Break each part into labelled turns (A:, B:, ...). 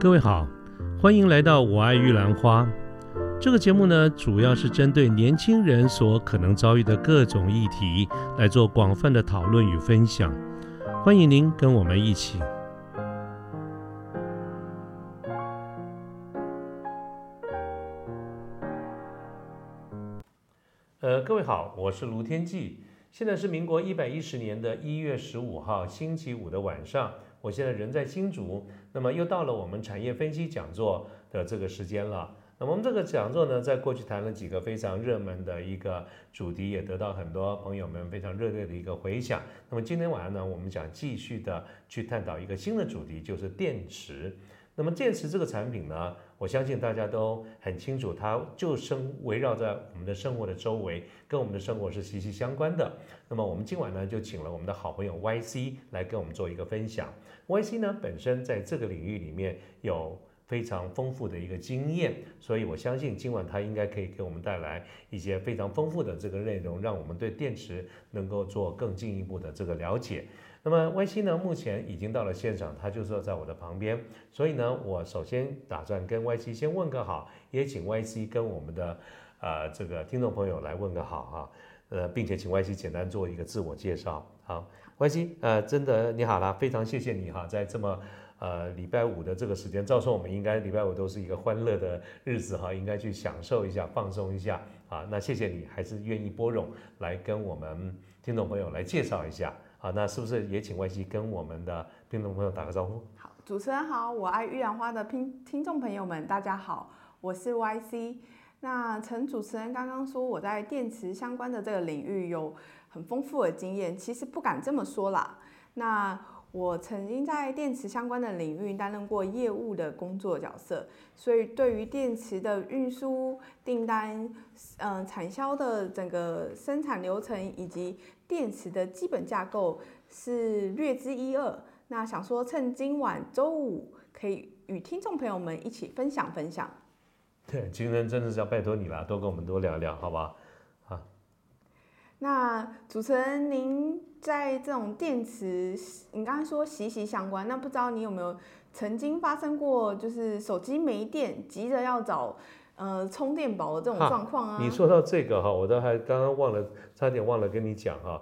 A: 各位好，欢迎来到《我爱玉兰花》这个节目呢，主要是针对年轻人所可能遭遇的各种议题来做广泛的讨论与分享。欢迎您跟我们一起。呃，各位好，我是卢天记，现在是民国一百一十年的一月十五号星期五的晚上。我现在人在新竹，那么又到了我们产业分析讲座的这个时间了。那么我们这个讲座呢，在过去谈了几个非常热门的一个主题，也得到很多朋友们非常热烈的一个回响。那么今天晚上呢，我们想继续的去探讨一个新的主题，就是电池。那么电池这个产品呢，我相信大家都很清楚，它就生围绕在我们的生活的周围，跟我们的生活是息息相关的。那么我们今晚呢，就请了我们的好朋友 YC 来跟我们做一个分享。YC 呢本身在这个领域里面有非常丰富的一个经验，所以我相信今晚他应该可以给我们带来一些非常丰富的这个内容，让我们对电池能够做更进一步的这个了解。那么 Y C 呢，目前已经到了现场，他就坐在我的旁边，所以呢，我首先打算跟 Y C 先问个好，也请 Y C 跟我们的呃这个听众朋友来问个好哈，呃，并且请 Y C 简单做一个自我介绍。好，Y C，呃，真的你好啦，非常谢谢你哈，在这么呃礼拜五的这个时间，照说我们应该礼拜五都是一个欢乐的日子哈，应该去享受一下，放松一下啊。那谢谢你，还是愿意拨冗来跟我们听众朋友来介绍一下。好，那是不是也请 Y C 跟我们的听众朋友打个招呼？
B: 好，主持人好，我爱玉兰花的听听众朋友们，大家好，我是 Y C。那陈主持人刚刚说我在电池相关的这个领域有很丰富的经验，其实不敢这么说啦。那我曾经在电池相关的领域担任过业务的工作角色，所以对于电池的运输订单、嗯产销的整个生产流程以及电池的基本架构是略知一二。那想说趁今晚周五可以与听众朋友们一起分享分享。
A: 对，今天真的是要拜托你了，多跟我们多聊聊，好不好？
B: 那主持人，您在这种电池，你刚才说息息相关，那不知道你有没有曾经发生过，就是手机没电，急着要找呃充电宝的这种状况啊？
A: 你说到这个哈，我都还刚刚忘了，差点忘了跟你讲哈，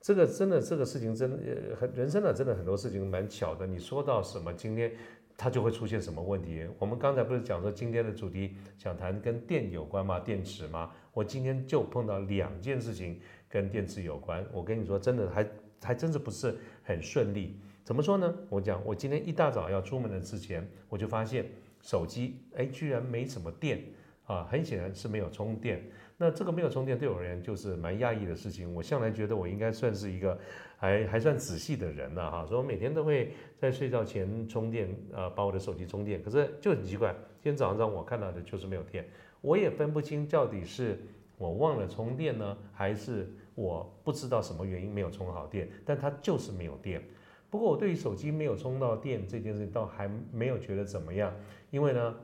A: 这个真的这个事情真呃很人生呢，真的很多事情蛮巧的。你说到什么，今天它就会出现什么问题。我们刚才不是讲说今天的主题想谈跟电有关吗？电池吗？我今天就碰到两件事情。跟电池有关，我跟你说，真的还还真是不是很顺利。怎么说呢？我讲，我今天一大早要出门的之前，我就发现手机哎，居然没什么电啊！很显然是没有充电。那这个没有充电对我而言就是蛮压抑的事情。我向来觉得我应该算是一个还还算仔细的人了哈，所以我每天都会在睡觉前充电，呃，把我的手机充电。可是就很奇怪，今天早上我看到的就是没有电，我也分不清到底是我忘了充电呢，还是。我不知道什么原因没有充好电，但它就是没有电。不过我对于手机没有充到电这件事情倒还没有觉得怎么样，因为呢，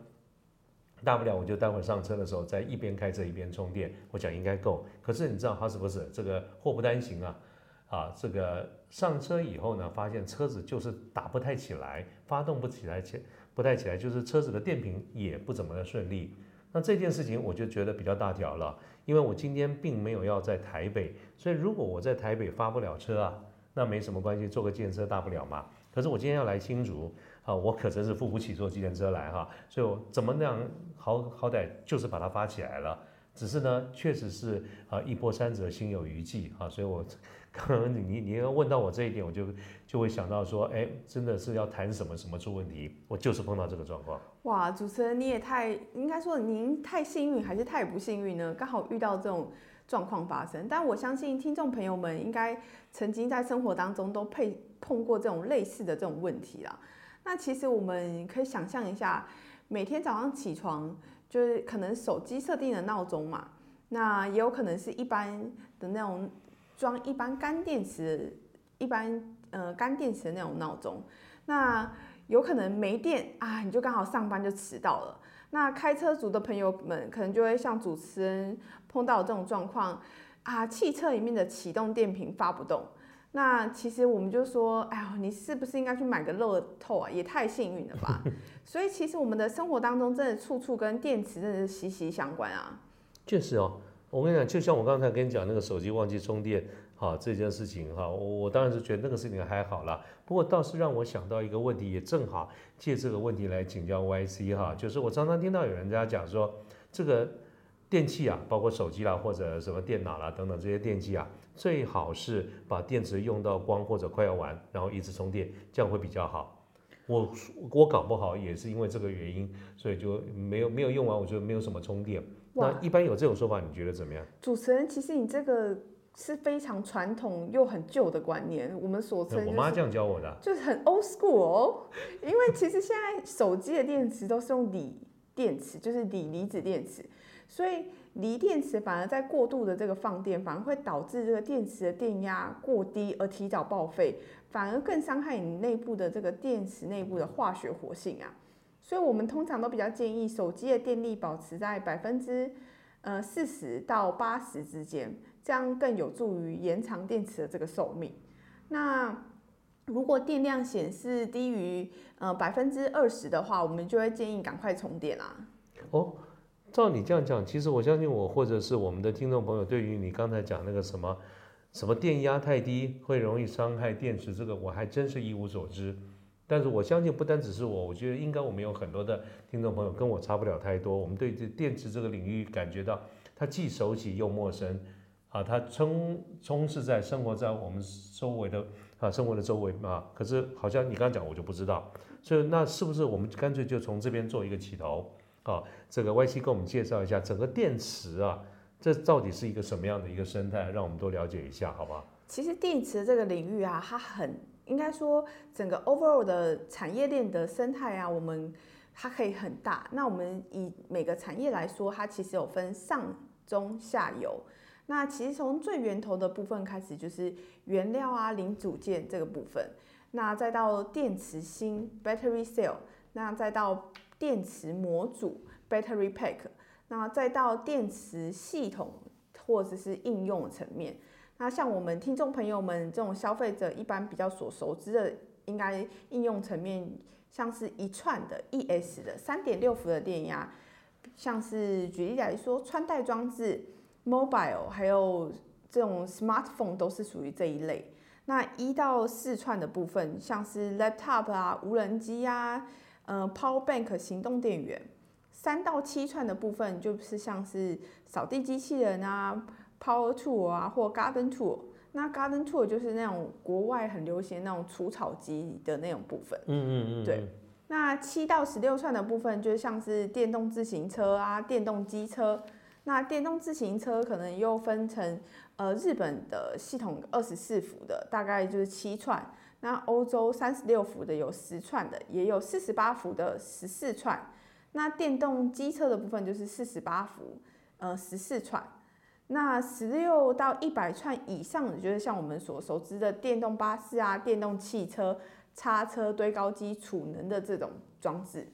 A: 大不了我就待会上车的时候在一边开车一边充电，我想应该够。可是你知道它是不是这个祸不单行啊？啊，这个上车以后呢，发现车子就是打不太起来，发动不起来，起不太起来，就是车子的电瓶也不怎么的顺利。那这件事情我就觉得比较大条了。因为我今天并没有要在台北，所以如果我在台北发不了车啊，那没什么关系，坐个电车大不了嘛。可是我今天要来新竹啊，我可真是付不起坐计程车来哈，所以我怎么那样好好歹就是把它发起来了。只是呢，确实是啊，一波三折，心有余悸啊，所以我。可能你你要问到我这一点，我就就会想到说，哎，真的是要谈什么什么出问题，我就是碰到这个状况。
B: 哇，主持人你也太应该说您太幸运还是太不幸运呢？刚好遇到这种状况发生。但我相信听众朋友们应该曾经在生活当中都配碰过这种类似的这种问题啦。那其实我们可以想象一下，每天早上起床就是可能手机设定的闹钟嘛，那也有可能是一般的那种。装一般干电池，一般呃干电池的那种闹钟，那有可能没电啊，你就刚好上班就迟到了。那开车族的朋友们可能就会像主持人碰到这种状况啊，汽车里面的启动电瓶发不动，那其实我们就说，哎呦，你是不是应该去买个乐透啊？也太幸运了吧！所以其实我们的生活当中真的处处跟电池真的是息息相关啊。
A: 确实哦，我跟你讲，就像我刚才跟你讲那个手机忘记充电，哈，这件事情哈，我我当然是觉得那个事情还好啦。不过倒是让我想到一个问题，也正好借这个问题来请教 YC 哈，就是我常常听到有人家讲说，这个电器啊，包括手机啦或者什么电脑啦等等这些电器啊。最好是把电池用到光或者快要完，然后一直充电，这样会比较好。我我搞不好也是因为这个原因，所以就没有没有用完，我觉得没有什么充电。那一般有这种说法，你觉得怎么样？
B: 主持人，其实你这个是非常传统又很旧的观念，我们所称。
A: 我妈这样教我的，
B: 就是很 old school 哦。因为其实现在手机的电池都是用锂电池，就是锂离子电池，所以。锂电池反而在过度的这个放电，反而会导致这个电池的电压过低而提早报废，反而更伤害你内部的这个电池内部的化学活性啊。所以我们通常都比较建议手机的电力保持在百分之呃四十到八十之间，这样更有助于延长电池的这个寿命。那如果电量显示低于呃百分之二十的话，我们就会建议赶快充电啦。
A: 哦。照你这样讲，其实我相信我或者是我们的听众朋友，对于你刚才讲那个什么什么电压太低会容易伤害电池，这个我还真是一无所知。但是我相信不单只是我，我觉得应该我们有很多的听众朋友跟我差不了太多。我们对这电池这个领域感觉到它既熟悉又陌生啊，它充充斥在生活在我们周围的啊生活的周围啊。可是好像你刚刚讲我就不知道，所以那是不是我们干脆就从这边做一个起头？啊，这个 Y C 跟我们介绍一下整个电池啊，这到底是一个什么样的一个生态，让我们都了解一下，好不好？
B: 其实电池这个领域啊，它很应该说整个 overall 的产业链的生态啊，我们它可以很大。那我们以每个产业来说，它其实有分上中下游。那其实从最源头的部分开始，就是原料啊、零组件这个部分，那再到电池芯 （battery cell），那再到电池模组 （battery pack），那再到电池系统或者是应用层面。那像我们听众朋友们这种消费者一般比较所熟知的，应该应用层面，像是一串的 ES 的三点六伏的电压，像是举例来说，穿戴装置 （mobile） 还有这种 smartphone 都是属于这一类。那一到四串的部分，像是 laptop 啊、无人机啊。呃，Power Bank 行动电源，三到七串的部分就是像是扫地机器人啊，Power Tool 啊，或 Garden Tool。那 Garden Tool 就是那种国外很流行那种除草机的那种部分。
A: 嗯嗯嗯。
B: 对。那七到十六串的部分就像是电动自行车啊，电动机车。那电动自行车可能又分成呃日本的系统二十四伏的，大概就是七串。那欧洲三十六伏的有十串的，也有四十八伏的十四串。那电动机车的部分就是四十八伏，呃，十四串。那十六到一百串以上的，就是像我们所熟知的电动巴士啊、电动汽车、叉车、堆高机储能的这种装置。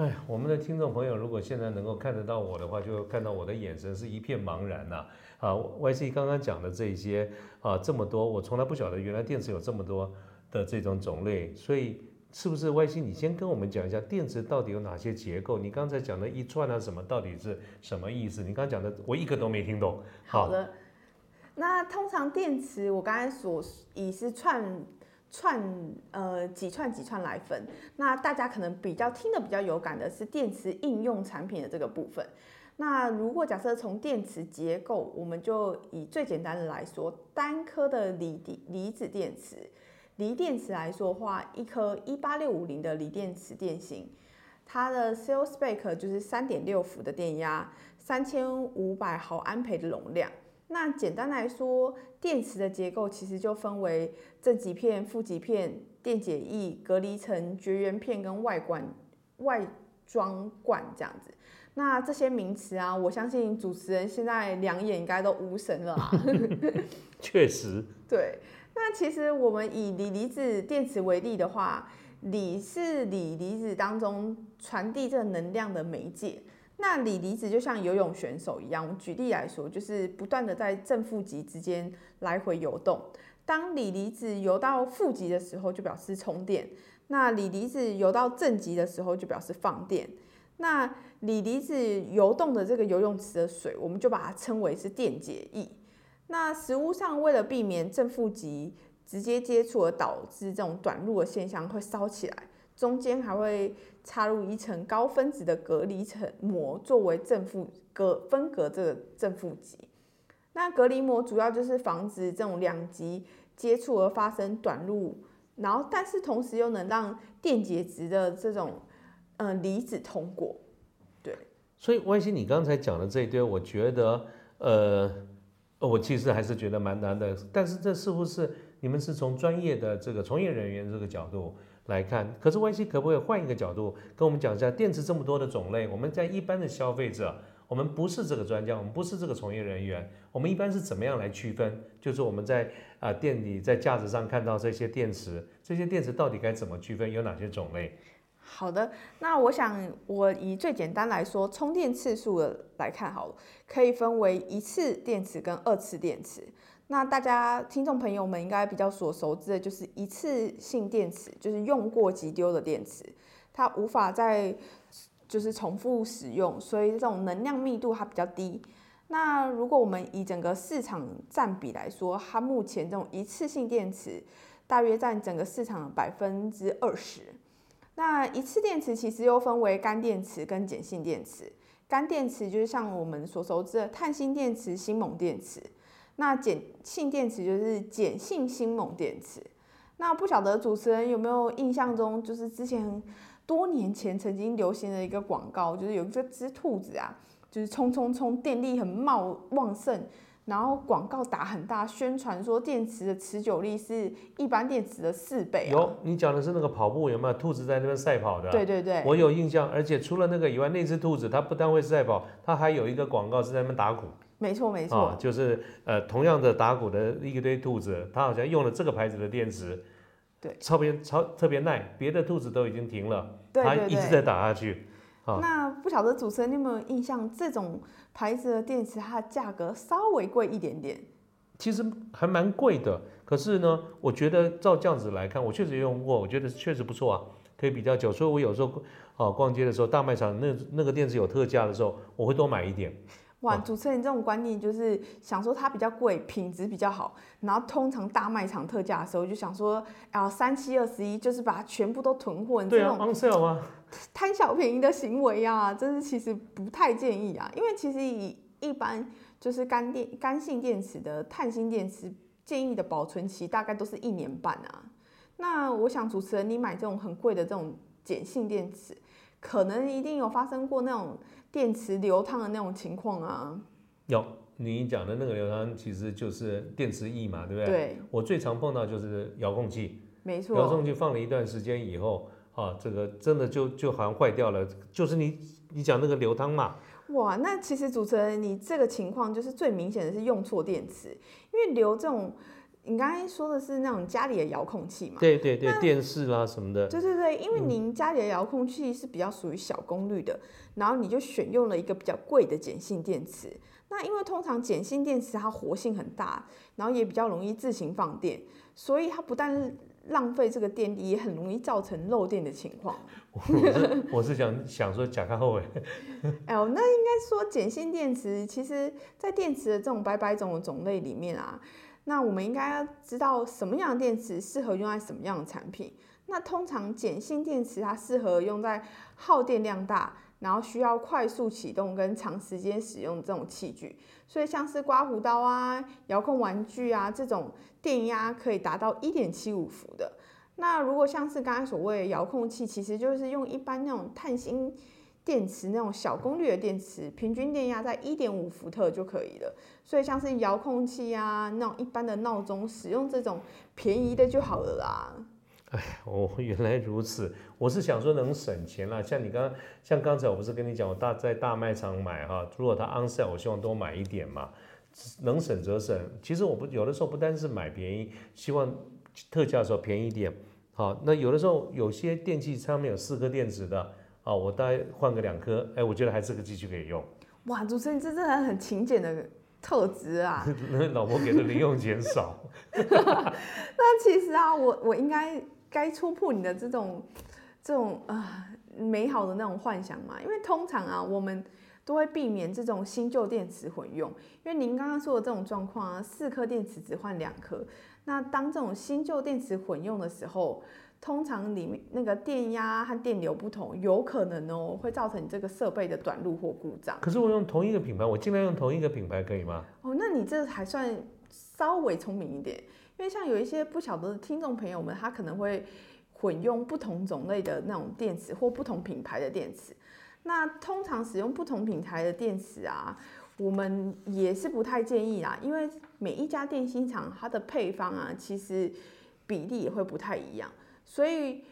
A: 哎，我们的听众朋友，如果现在能够看得到我的话，就看到我的眼神是一片茫然呐。啊，Y C 刚刚讲的这些啊，这么多，我从来不晓得原来电池有这么多的这种种类，所以是不是 Y C？你先跟我们讲一下电池到底有哪些结构？你刚才讲的一串啊什么，到底是什么意思？你刚刚讲的我一个都没听懂。
B: 好的，那通常电池我刚才所以是串串呃几串几串来分，那大家可能比较听的比较有感的是电池应用产品的这个部分。那如果假设从电池结构，我们就以最简单的来说，单颗的锂离离子电池，锂电池来说的话，一颗一八六五零的锂电池电芯，它的 cell spec 就是三点六伏的电压，三千五百毫安培的容量。那简单来说，电池的结构其实就分为正极片、负极片、电解液、隔离层、绝缘片跟外观外装罐这样子。那这些名词啊，我相信主持人现在两眼应该都无神了啊。
A: 确实。
B: 对，那其实我们以锂离子电池为例的话，锂是锂离子当中传递这能量的媒介。那锂离子就像游泳选手一样，举例来说，就是不断的在正负极之间来回游动。当锂离子游到负极的时候，就表示充电；那锂离子游到正极的时候，就表示放电。那锂离子游动的这个游泳池的水，我们就把它称为是电解液。那实物上，为了避免正负极直接接触而导致这种短路的现象会烧起来，中间还会插入一层高分子的隔离层膜，作为正负隔分隔这个正负极。那隔离膜主要就是防止这种两极接触而发生短路，然后但是同时又能让电解质的这种嗯离子通过。对，
A: 所以万鑫，你刚才讲的这一堆，我觉得呃。我其实还是觉得蛮难的，但是这似乎是你们是从专业的这个从业人员这个角度来看。可是 YC 可不可以换一个角度跟我们讲一下，电池这么多的种类，我们在一般的消费者，我们不是这个专家，我们不是这个从业人员，我们一般是怎么样来区分？就是我们在啊店里在架子上看到这些电池，这些电池到底该怎么区分？有哪些种类？
B: 好的，那我想我以最简单来说，充电次数的来看好了，可以分为一次电池跟二次电池。那大家听众朋友们应该比较所熟知的就是一次性电池，就是用过即丢的电池，它无法再就是重复使用，所以这种能量密度它比较低。那如果我们以整个市场占比来说，它目前这种一次性电池大约占整个市场的百分之二十。那一次电池其实又分为干电池跟碱性电池。干电池就是像我们所熟知的碳锌电池、锌锰电池。那碱性电池就是碱性锌锰电池。那不晓得主持人有没有印象中，就是之前多年前曾经流行的一个广告，就是有一只兔子啊，就是冲冲冲，电力很茂旺盛。然后广告打很大，宣传说电池的持久力是一般电池的四倍。
A: 有，你讲的是那个跑步有没有？兔子在那边赛跑的。
B: 对对对，
A: 我有印象。而且除了那个以外，那只兔子它不但会赛跑，它还有一个广告是在那边打鼓。
B: 没错没错，
A: 就是呃同样的打鼓的一堆兔子，它好像用了这个牌子的电池，
B: 对，
A: 超别超特别耐，别的兔子都已经停了，
B: 它
A: 一直在打下去。
B: 那不晓得主持人你有没有印象，这种牌子的电池它的价格稍微贵一点点？
A: 其实还蛮贵的，可是呢，我觉得照这样子来看，我确实用过，我觉得确实不错啊，可以比较久。所以我有时候啊逛街的时候，大卖场那那个电池有特价的时候，我会多买一点。
B: 哇，主持人这种观念就是想说它比较贵，品质比较好，然后通常大卖场特价的时候就想说，啊三七二十一，就是把它全部都囤货，
A: 对啊，on sale 吗？
B: 贪小便宜的行为啊，真是其实不太建议啊，因为其实以一般就是干电干性电池的碳芯电池，建议的保存期大概都是一年半啊。那我想主持人你买这种很贵的这种碱性电池，可能一定有发生过那种。电池流汤的那种情况啊，
A: 有你讲的那个流汤其实就是电池液嘛，对不对？
B: 对。
A: 我最常碰到就是遥控器，
B: 没错。
A: 遥控器放了一段时间以后啊，这个真的就就好像坏掉了，就是你你讲那个流汤嘛。
B: 哇，那其实主持人你这个情况就是最明显的是用错电池，因为流这种。你刚才说的是那种家里的遥控器嘛？
A: 对对对，电视啦什么的。
B: 对对对，因为您家里的遥控器是比较属于小功率的，然后你就选用了一个比较贵的碱性电池。那因为通常碱性电池它活性很大，然后也比较容易自行放电，所以它不但浪费这个电力，也很容易造成漏电的情况。
A: 我是我是想想说假看后尾。
B: 哎呦，那应该说碱性电池，其实在电池的这种百百种的种类里面啊。那我们应该要知道什么样的电池适合用在什么样的产品。那通常碱性电池它适合用在耗电量大，然后需要快速启动跟长时间使用这种器具。所以像是刮胡刀啊、遥控玩具啊这种电压可以达到一点七五伏的。那如果像是刚才所谓遥控器，其实就是用一般那种碳芯。电池那种小功率的电池，平均电压在一点五伏特就可以了。所以像是遥控器啊，那种一般的闹钟，使用这种便宜的就好了啦。
A: 哎，哦，原来如此。我是想说能省钱啦。像你刚，像刚才我不是跟你讲，我大在大卖场买哈，如果它 on sale，我希望多买一点嘛。能省则省。其实我不有的时候不单是买便宜，希望特价的时候便宜一点。好，那有的时候有些电器上面有四颗电池的。哦，我大概换个两颗，哎，我觉得还是个继续可以用。
B: 哇，主持人这真的很勤俭的特质啊。
A: 那老婆给的零用钱少，
B: 那其实啊，我我应该该戳破你的这种这种啊、美好的那种幻想嘛，因为通常啊，我们都会避免这种新旧电池混用，因为您刚刚说的这种状况啊，四颗电池只换两颗，那当这种新旧电池混用的时候，通常里面那个电压和电流不同，有可能哦会造成你这个设备的短路或故障。
A: 可是我用同一个品牌，我尽量用同一个品牌可以吗？
B: 哦，那你这还算稍微聪明一点，因为像有一些不晓得的听众朋友们，他可能会混用不同种类的那种电池或不同品牌的电池。那通常使用不同品牌的电池啊，我们也是不太建议啦，因为每一家电芯厂它的配方啊，其实比例也会不太一样，所以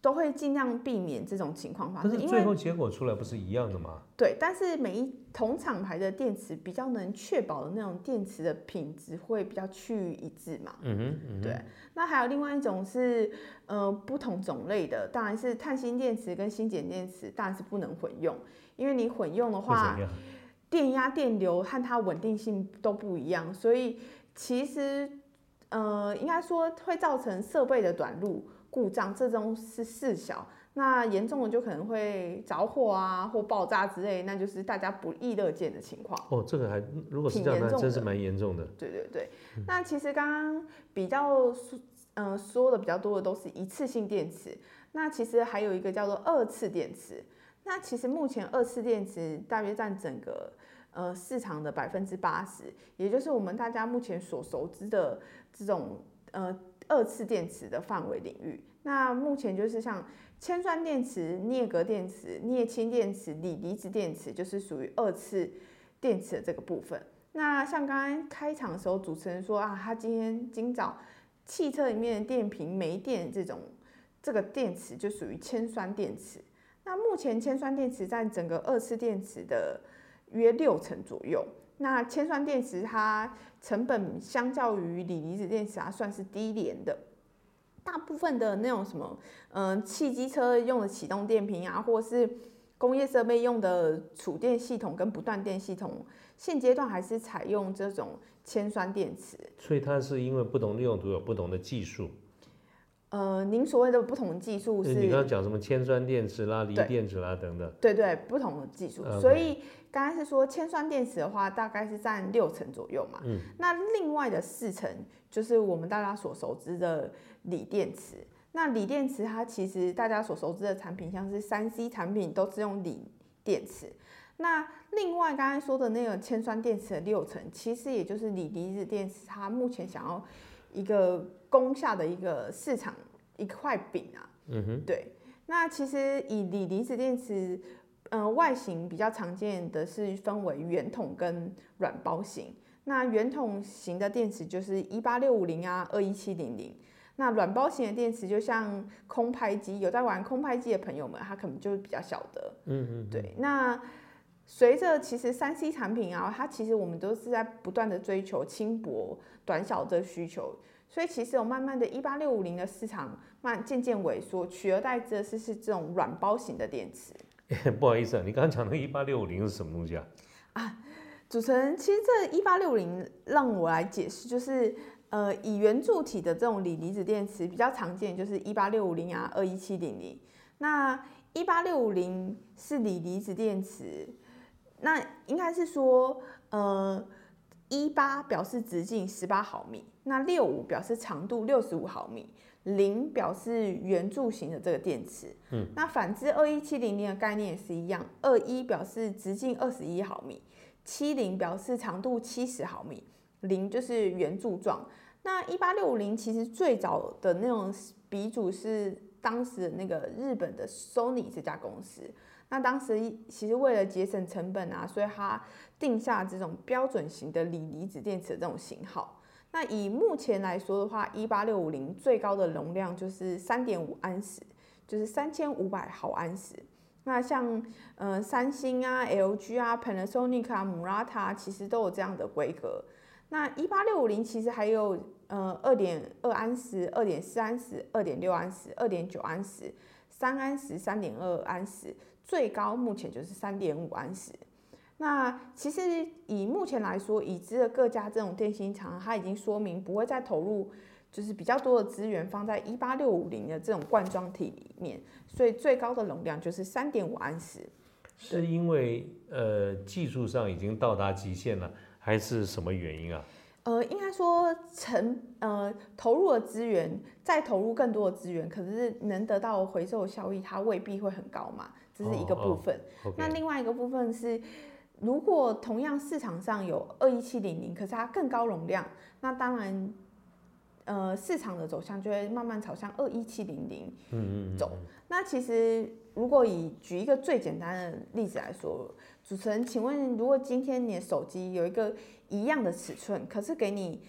B: 都会尽量避免这种情况发生。
A: 可是最后结果出来不是一样的吗？
B: 对，但是每一同厂牌的电池比较能确保的那种电池的品质会比较趋于一致嘛。
A: 嗯哼，嗯哼，
B: 对，那还有另外一种是，呃，不同种类的，当然是碳芯电池跟锌碱电池，当然是不能混用，因为你混用的
A: 会
B: 话？电压、电流和它稳定性都不一样，所以其实，呃，应该说会造成设备的短路、故障，这种是事小。那严重的就可能会着火啊，或爆炸之类，那就是大家不易乐见的情况。
A: 哦，这个还如果是
B: 挺
A: 这样，那真是蛮严重的。
B: 对对对，那其实刚刚比较说，呃，说的比较多的都是一次性电池，那其实还有一个叫做二次电池。那其实目前二次电池大约占整个呃市场的百分之八十，也就是我们大家目前所熟知的这种呃二次电池的范围领域。那目前就是像铅酸电池、镍镉电池、镍氢电池、锂离子电池，就是属于二次电池的这个部分。那像刚刚开场的时候，主持人说啊，他今天今早汽车里面的电瓶没电，这种这个电池就属于铅酸电池。那目前铅酸电池占整个二次电池的约六成左右。那铅酸电池它成本相较于锂离子电池，它算是低廉的。大部分的那种什么，嗯、汽机车用的启动电瓶啊，或是工业设备用的储电系统跟不断电系统，现阶段还是采用这种铅酸电池。
A: 所以它是因为不同的用途有不同的技术。
B: 呃，您所谓的不同的技术是？
A: 呃你刚刚讲什么铅酸电池啦、锂电池啦等等。
B: 对对，不同的技术。所以刚才是说铅酸电池的话，大概是占六成左右嘛。
A: 嗯。
B: 那另外的四成就是我们大家所熟知的锂电池。那锂电池它其实大家所熟知的产品，像是三 C 产品都是用锂电池。那另外刚才说的那个铅酸电池的六成，其实也就是锂离子电池，它目前想要一个攻下的一个市场一块饼啊。
A: 嗯哼，
B: 对，那其实以锂离子电池，呃，外形比较常见的是分为圆筒跟软包型。那圆筒型的电池就是一八六五零啊，二一七零零。那软包型的电池就像空拍机，有在玩空拍机的朋友们，他可能就是比较晓得。
A: 嗯嗯，
B: 对，那随着其实三 C 产品啊，它其实我们都是在不断的追求轻薄、短小的需求，所以其实有慢慢的一八六五零的市场慢渐渐萎缩，取而代之的是是这种软包型的电池。
A: 不好意思啊，你刚刚讲的一八六五零是什么东西啊？
B: 啊主持人，其实这一八六五零让我来解释，就是呃，以圆柱体的这种锂离子电池比较常见，就是一八六五零啊、二一七零零。那一八六五零是锂离子电池，那应该是说，呃，一八表示直径十八毫米，那六五表示长度六十五毫米，零表示圆柱形的这个电池。嗯，那反之二一七零零的概念也是一样，二一表示直径二十一毫米，七零表示长度七十毫米，零就是圆柱状。那一八六五零其实最早的那种鼻祖是当时的那个日本的 Sony 这家公司。那当时其实为了节省成本啊，所以它定下这种标准型的锂离子电池的这种型号。那以目前来说的话，一八六五零最高的容量就是三点五安时，就是三千五百毫安时。那像呃三星啊、LG 啊、Panasonic 啊、Murata 其实都有这样的规格。那一八六五零其实还有呃二点二安时、二点四安时、二点六安时、二点九安时、三安时、三点二安时，最高目前就是三点五安时。那其实以目前来说，已知的各家这种电信厂，它已经说明不会再投入，就是比较多的资源放在一八六五零的这种罐装体里面，所以最高的容量就是三点五安时。
A: 是因为呃技术上已经到达极限了，还是什么原因啊？
B: 呃，应该说成呃投入的资源，再投入更多的资源，可是能得到回收的效益，它未必会很高嘛，这是一个部分。那另外一个部分是，如果同样市场上有二一七零零，可是它更高容量，那当然，呃，市场的走向就会慢慢朝向二一七零零走。那其实如果以举一个最简单的例子来说，主持人，请问如果今天你的手机有一个一样的尺寸，可是给你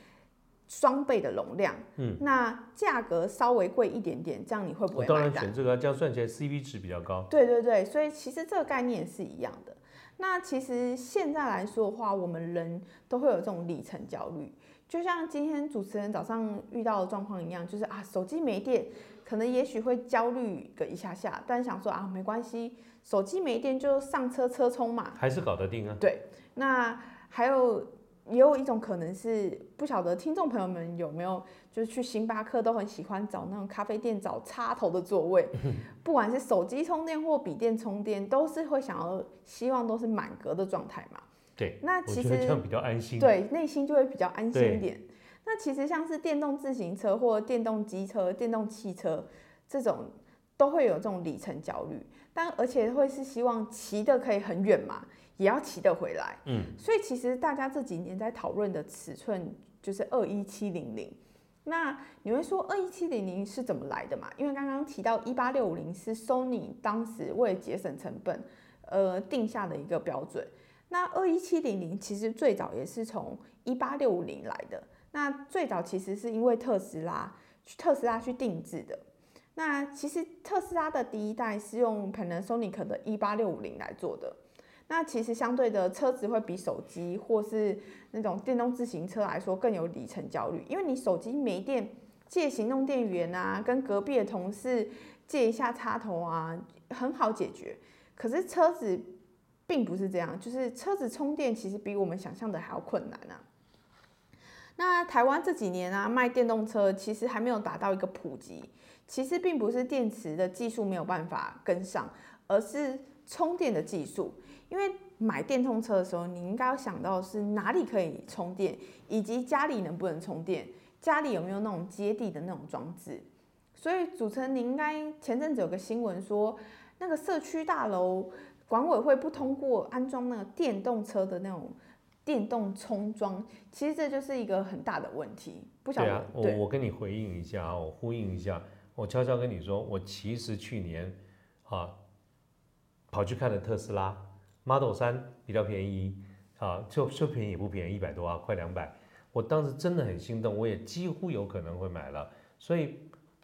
B: 双倍的容量，嗯，那价格稍微贵一点点，这样你会不会？
A: 当然选这个，这样算起来 CP 值比较高。
B: 对对对，所以其实这个概念是一样的。那其实现在来说的话，我们人都会有这种里程焦虑，就像今天主持人早上遇到的状况一样，就是啊，手机没电，可能也许会焦虑个一下下，但想说啊，没关系，手机没电就上车车充嘛，
A: 还是搞得定啊。
B: 对，那还有。也有一种可能是，不晓得听众朋友们有没有，就是去星巴克都很喜欢找那种咖啡店找插头的座位，不管是手机充电或笔电充电，都是会想要希望都是满格的状态嘛。
A: 对，
B: 那其实
A: 这样比较安心。
B: 对，内心就会比较安心一点。那其实像是电动自行车或电动机车、电动汽车这种，都会有这种里程焦虑，但而且会是希望骑的可以很远嘛。也要骑得回来，嗯，所以其实大家这几年在讨论的尺寸就是二一七零零。那你会说二一七零零是怎么来的嘛？因为刚刚提到一八六五零是 Sony 当时为了节省成本，呃定下的一个标准。那二一七零零其实最早也是从一八六五零来的。那最早其实是因为特斯拉去，特斯拉去定制的。那其实特斯拉的第一代是用 Panasonic 的一八六五零来做的。那其实相对的车子会比手机或是那种电动自行车来说更有里程焦虑，因为你手机没电，借行动电源啊，跟隔壁的同事借一下插头啊，很好解决。可是车子并不是这样，就是车子充电其实比我们想象的还要困难啊。那台湾这几年啊，卖电动车其实还没有达到一个普及，其实并不是电池的技术没有办法跟上，而是充电的技术。因为买电动车的时候，你应该要想到是哪里可以充电，以及家里能不能充电，家里有没有那种接地的那种装置。所以主持人，你应该前阵子有个新闻说，那个社区大楼管委会不通过安装那个电动车的那种电动充桩，其实这就是一个很大的问题。不晓得，
A: 啊，我我跟你回应一下啊，我呼应一下，我悄悄跟你说，我其实去年啊跑去看了特斯拉。Model 三比较便宜，啊，就就便宜也不便宜，一百多啊，快两百。我当时真的很心动，我也几乎有可能会买了。所以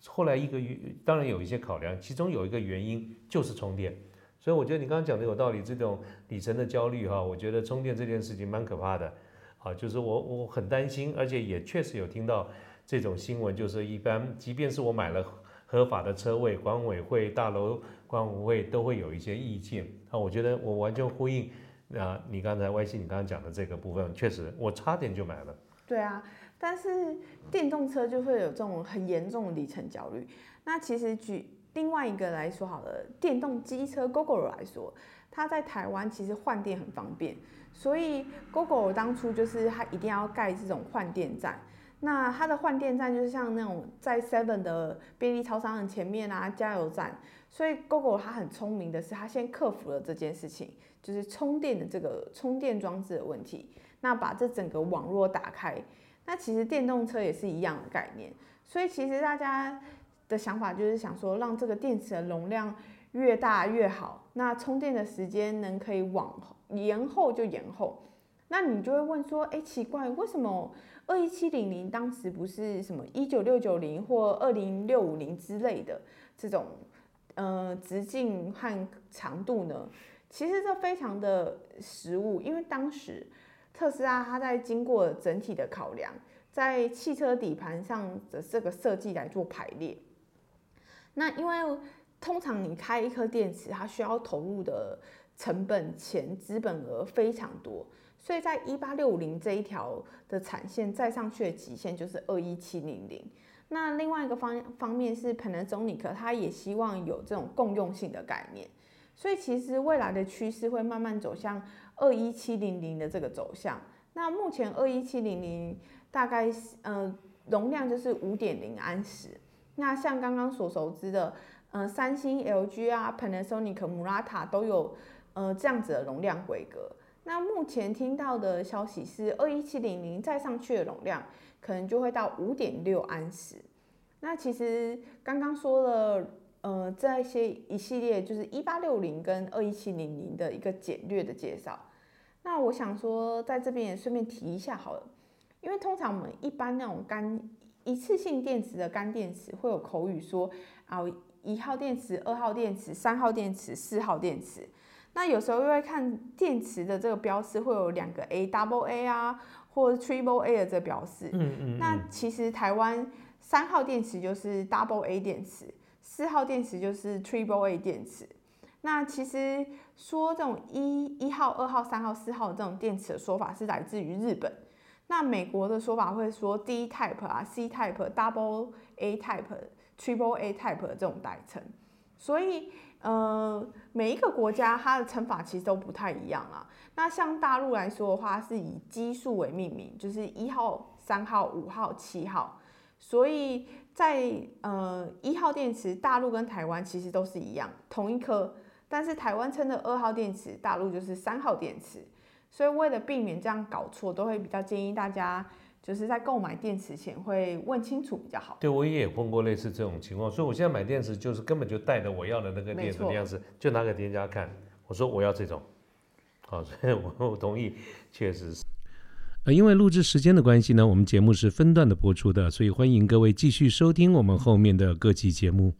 A: 后来一个月，当然有一些考量，其中有一个原因就是充电。所以我觉得你刚刚讲的有道理，这种里程的焦虑哈，我觉得充电这件事情蛮可怕的。啊，就是我我很担心，而且也确实有听到这种新闻，就是一般即便是我买了合法的车位，管委会大楼。管委会都会有一些意见啊，我觉得我完全呼应啊，你刚才 Y C 你刚刚讲的这个部分，确实我差点就买了。
B: 对啊，但是电动车就会有这种很严重的里程焦虑。那其实举另外一个来说好了，电动机车 GoGo 来说，它在台湾其实换电很方便，所以 GoGo 当初就是它一定要盖这种换电站。那它的换电站就是像那种在 Seven 的便利超商的前面啊，加油站。所以 Google 它很聪明的是，它先克服了这件事情，就是充电的这个充电装置的问题。那把这整个网络打开，那其实电动车也是一样的概念。所以其实大家的想法就是想说，让这个电池的容量越大越好，那充电的时间能可以往后延后就延后。那你就会问说，哎，奇怪，为什么二一七零零当时不是什么一九六九零或二零六五零之类的这种？呃，直径和长度呢，其实这非常的实物，因为当时特斯拉它在经过整体的考量，在汽车底盘上的这个设计来做排列。那因为通常你开一颗电池，它需要投入的成本、钱、资本额非常多，所以在一八六五零这一条的产线再上去的极限就是二一七零零。那另外一个方方面是 Panasonic，它也希望有这种共用性的概念，所以其实未来的趋势会慢慢走向二一七零零的这个走向。那目前二一七零零大概呃容量就是五点零安时。那像刚刚所熟知的，呃，三星、LG 啊、Panasonic、Murata 都有呃这样子的容量规格。那目前听到的消息是，二一七零零再上去的容量可能就会到五点六安时。那其实刚刚说了，呃，这些一系列就是一八六零跟二一七零零的一个简略的介绍。那我想说，在这边也顺便提一下好了，因为通常我们一般那种干一次性电池的干电池会有口语说啊，一号电池、二号电池、三号电池、四号电池。那有时候又会看电池的这个标识会有两个 A，double A 啊，或者 triple A 的这个标示。
A: 嗯嗯。
B: 那其实台湾三号电池就是 double A 电池，四号电池就是 triple A 电池。那其实说这种一一号、二号、三号、四号的这种电池的说法是来自于日本。那美国的说法会说 D type 啊、C type、Double A type、Triple A type 这种代称。所以呃，每一个国家它的称法其实都不太一样啊。那像大陆来说的话，是以基数为命名，就是一号、三号、五号、七号。所以在呃一号电池，大陆跟台湾其实都是一样，同一颗。但是台湾称的二号电池，大陆就是三号电池，所以为了避免这样搞错，都会比较建议大家就是在购买电池前会问清楚比较好。
A: 对，我也碰过类似这种情况，所以我现在买电池就是根本就带着我要的那个电池的样子，就拿给店家看，我说我要这种，好，所以我 我同意，确实是。呃，因为录制时间的关系呢，我们节目是分段的播出的，所以欢迎各位继续收听我们后面的各期节目。